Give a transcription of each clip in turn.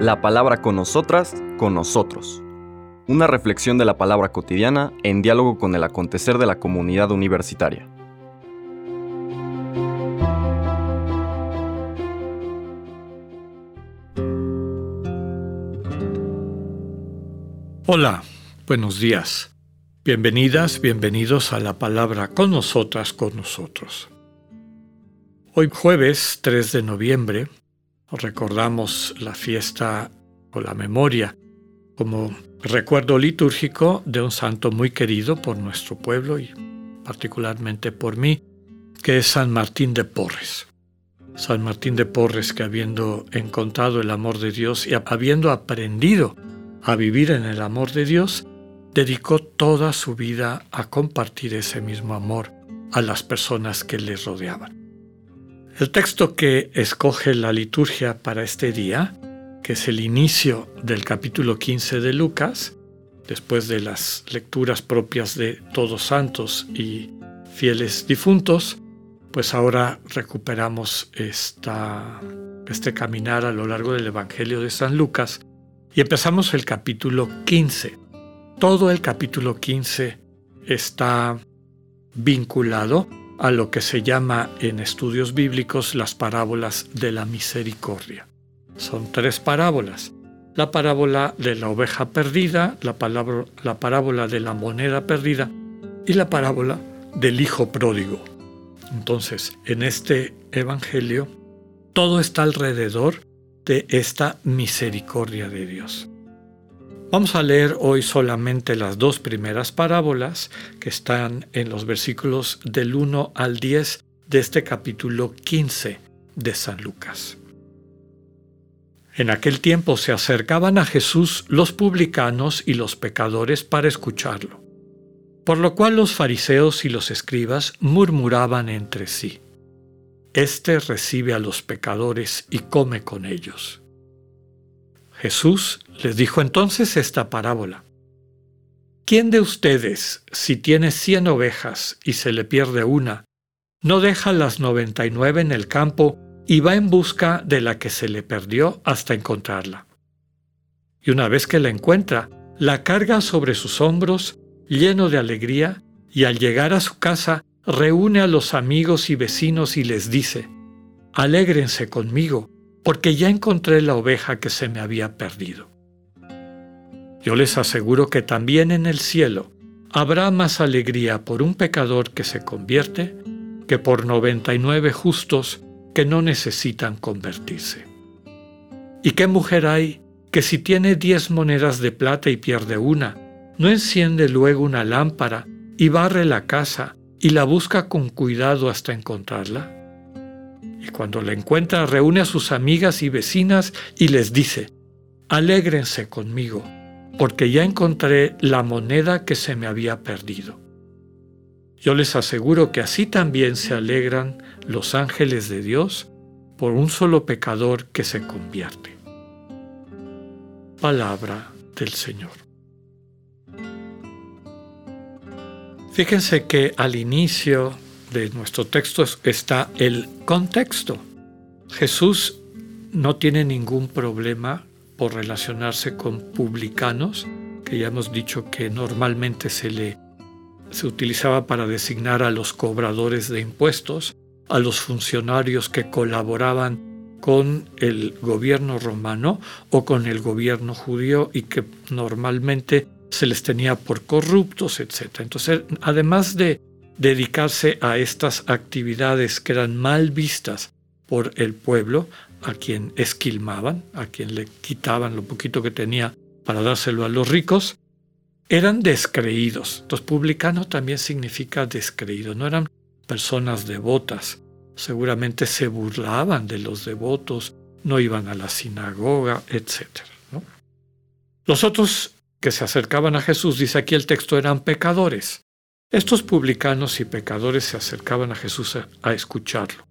La palabra con nosotras, con nosotros. Una reflexión de la palabra cotidiana en diálogo con el acontecer de la comunidad universitaria. Hola, buenos días. Bienvenidas, bienvenidos a la palabra con nosotras, con nosotros. Hoy jueves 3 de noviembre recordamos la fiesta o la memoria como recuerdo litúrgico de un santo muy querido por nuestro pueblo y particularmente por mí, que es San Martín de Porres. San Martín de Porres que habiendo encontrado el amor de Dios y habiendo aprendido a vivir en el amor de Dios, dedicó toda su vida a compartir ese mismo amor a las personas que le rodeaban. El texto que escoge la liturgia para este día, que es el inicio del capítulo 15 de Lucas, después de las lecturas propias de Todos Santos y Fieles Difuntos, pues ahora recuperamos esta, este caminar a lo largo del Evangelio de San Lucas y empezamos el capítulo 15. Todo el capítulo 15 está vinculado a lo que se llama en estudios bíblicos las parábolas de la misericordia. Son tres parábolas. La parábola de la oveja perdida, la, la parábola de la moneda perdida y la parábola del hijo pródigo. Entonces, en este Evangelio, todo está alrededor de esta misericordia de Dios. Vamos a leer hoy solamente las dos primeras parábolas que están en los versículos del 1 al 10 de este capítulo 15 de San Lucas. En aquel tiempo se acercaban a Jesús los publicanos y los pecadores para escucharlo, por lo cual los fariseos y los escribas murmuraban entre sí. Este recibe a los pecadores y come con ellos. Jesús les dijo entonces esta parábola. ¿Quién de ustedes, si tiene cien ovejas y se le pierde una, no deja las noventa y nueve en el campo y va en busca de la que se le perdió hasta encontrarla? Y una vez que la encuentra, la carga sobre sus hombros, lleno de alegría, y al llegar a su casa reúne a los amigos y vecinos y les dice, Alégrense conmigo, porque ya encontré la oveja que se me había perdido. Yo les aseguro que también en el cielo habrá más alegría por un pecador que se convierte que por 99 justos que no necesitan convertirse. ¿Y qué mujer hay que si tiene diez monedas de plata y pierde una, no enciende luego una lámpara y barre la casa y la busca con cuidado hasta encontrarla. Y cuando la encuentra reúne a sus amigas y vecinas y les dice, alégrense conmigo, porque ya encontré la moneda que se me había perdido. Yo les aseguro que así también se alegran los ángeles de Dios por un solo pecador que se convierte. Palabra del Señor. Fíjense que al inicio de nuestro texto está el contexto. Jesús no tiene ningún problema por relacionarse con publicanos, que ya hemos dicho que normalmente se le se utilizaba para designar a los cobradores de impuestos, a los funcionarios que colaboraban con el gobierno romano o con el gobierno judío y que normalmente se les tenía por corruptos, etc. Entonces, además de dedicarse a estas actividades que eran mal vistas por el pueblo, a quien esquilmaban, a quien le quitaban lo poquito que tenía para dárselo a los ricos, eran descreídos. Entonces, publicano también significa descreído, no eran personas devotas. Seguramente se burlaban de los devotos, no iban a la sinagoga, etc. Los otros que se acercaban a Jesús, dice aquí el texto, eran pecadores. Estos publicanos y pecadores se acercaban a Jesús a, escucharlo.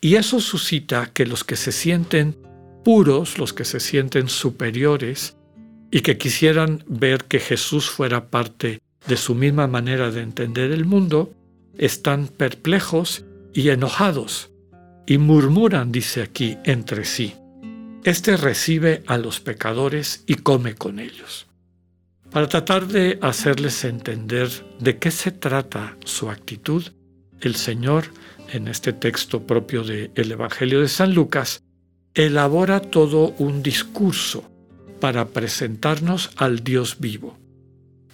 Y eso suscita que los que se sienten puros, los que se sienten superiores y que quisieran ver que Jesús fuera parte de su misma manera de entender el mundo, están perplejos y enojados, y murmuran, dice aquí, entre sí. Este recibe a los pecadores y come con ellos. Para tratar de hacerles entender de qué se trata su actitud, el Señor, en este texto propio del Evangelio de San Lucas, elabora todo un discurso para presentarnos al Dios vivo.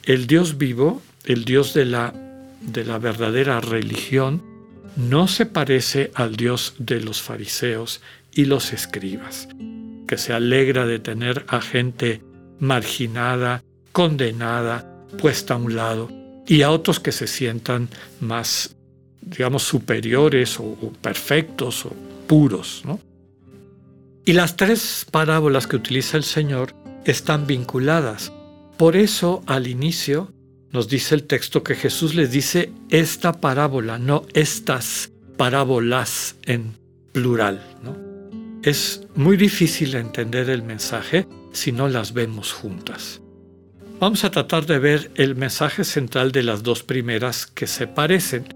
El Dios vivo, el Dios de la, de la verdadera religión, no se parece al Dios de los fariseos y los escribas, que se alegra de tener a gente marginada, condenada, puesta a un lado, y a otros que se sientan más, digamos, superiores o, perfectos o puros. Y las tres parábolas que utiliza el Señor están vinculadas. Por eso al inicio nos dice el texto que Jesús les dice esta parábola, no estas parábolas en plural. ¿no? Es muy difícil entender el mensaje si no las vemos juntas. Vamos a tratar de ver el mensaje central de las dos primeras que se parecen,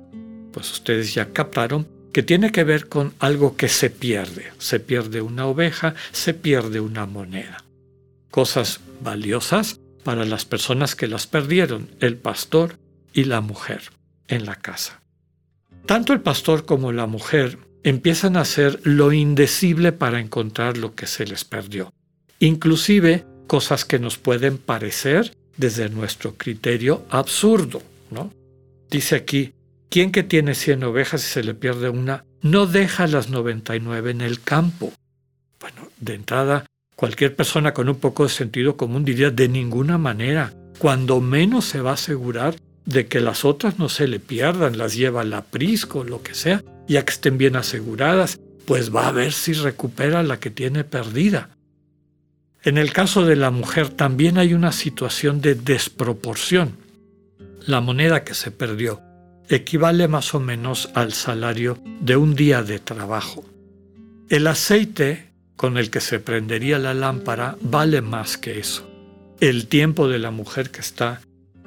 pues ustedes ya captaron que tiene que ver con algo que se pierde. Se pierde una oveja, se pierde una moneda. Cosas valiosas para las personas que las perdieron, el pastor y la mujer en la casa. Tanto el pastor como la mujer empiezan a hacer lo indecible para encontrar lo que se les perdió. Inclusive cosas que nos pueden parecer desde nuestro criterio absurdo, ¿no? Dice aquí, ¿quién que tiene 100 ovejas y se le pierde una, no deja las 99 en el campo? Bueno, de entrada, cualquier persona con un poco de sentido común diría de ninguna manera, cuando menos se va a asegurar de que las otras no se le pierdan, las lleva a la prisco, lo que sea, ya que estén bien aseguradas, pues va a ver si recupera la que tiene perdida. En el caso de la mujer también hay una situación de desproporción. La moneda que se perdió equivale más o menos al salario de un día de trabajo. El aceite con el que se prendería la lámpara vale más que eso. El tiempo de la mujer que está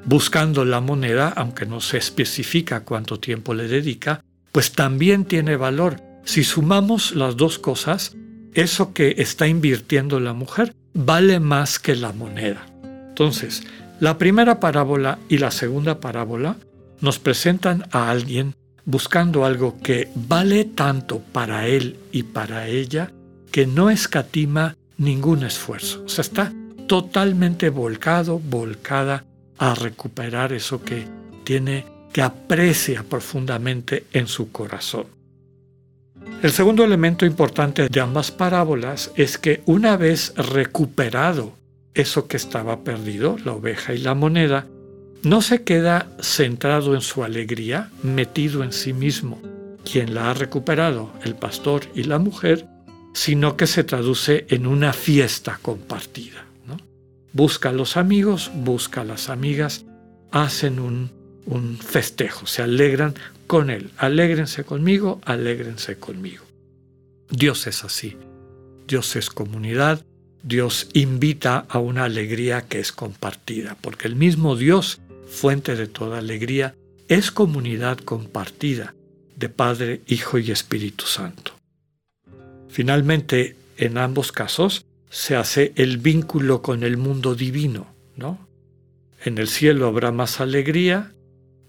buscando la moneda, aunque no se especifica cuánto tiempo le dedica, pues también tiene valor. Si sumamos las dos cosas, eso que está invirtiendo la mujer vale más que la moneda. Entonces, la primera parábola y la segunda parábola nos presentan a alguien buscando algo que vale tanto para él y para ella que no escatima ningún esfuerzo. O sea, está totalmente volcado, volcada a recuperar eso que tiene, que aprecia profundamente en su corazón. El segundo elemento importante de ambas parábolas es que una vez recuperado eso que estaba perdido, la oveja y la moneda, no se queda centrado en su alegría, metido en sí mismo, quien la ha recuperado, el pastor y la mujer, sino que se traduce en una fiesta compartida. Busca a los amigos, busca a las amigas, hacen un, un festejo, se alegran con Él. Alégrense conmigo, alégrense conmigo. Dios es así. Dios es comunidad. Dios invita a una alegría que es compartida, porque el mismo Dios, fuente de toda alegría, es comunidad compartida de Padre, Hijo y Espíritu Santo. Finalmente, en ambos casos, se hace el vínculo con el mundo divino, ¿no? En el cielo habrá más alegría,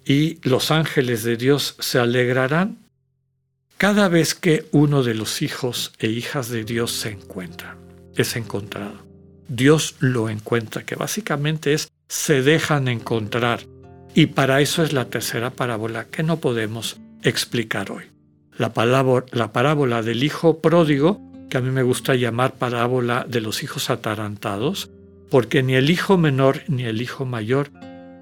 y los ángeles de Dios se alegrarán cada vez que uno de los hijos e hijas de Dios se encuentra, es encontrado. Dios lo encuentra, que básicamente es se dejan encontrar. Y para eso es la tercera parábola que no podemos explicar hoy. La, la parábola del hijo pródigo, que a mí me gusta llamar parábola de los hijos atarantados, porque ni el hijo menor ni el hijo mayor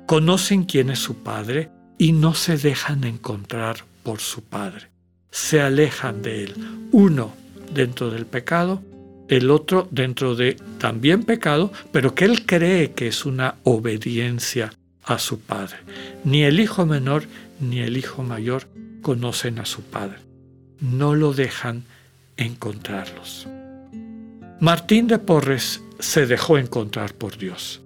conocen quién es su padre y no se dejan encontrar por su Padre. Se alejan de Él. Uno dentro del pecado, el otro dentro de también pecado, pero que Él cree que es una obediencia a su Padre. Ni el hijo menor ni el hijo mayor conocen a su Padre. No lo dejan encontrarlos. Martín de Porres se dejó encontrar por Dios.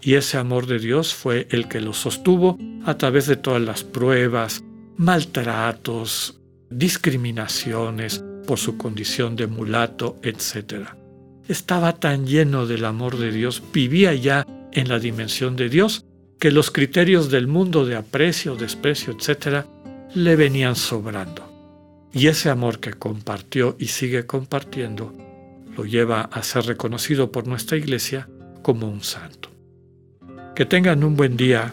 Y ese amor de Dios fue el que lo sostuvo a través de todas las pruebas, maltratos, discriminaciones, por su condición de mulato, etc. Estaba tan lleno del amor de Dios, vivía ya en la dimensión de Dios, que los criterios del mundo de aprecio, desprecio, etc., le venían sobrando. Y ese amor que compartió y sigue compartiendo lo lleva a ser reconocido por nuestra iglesia como un santo. Que tengan un buen día,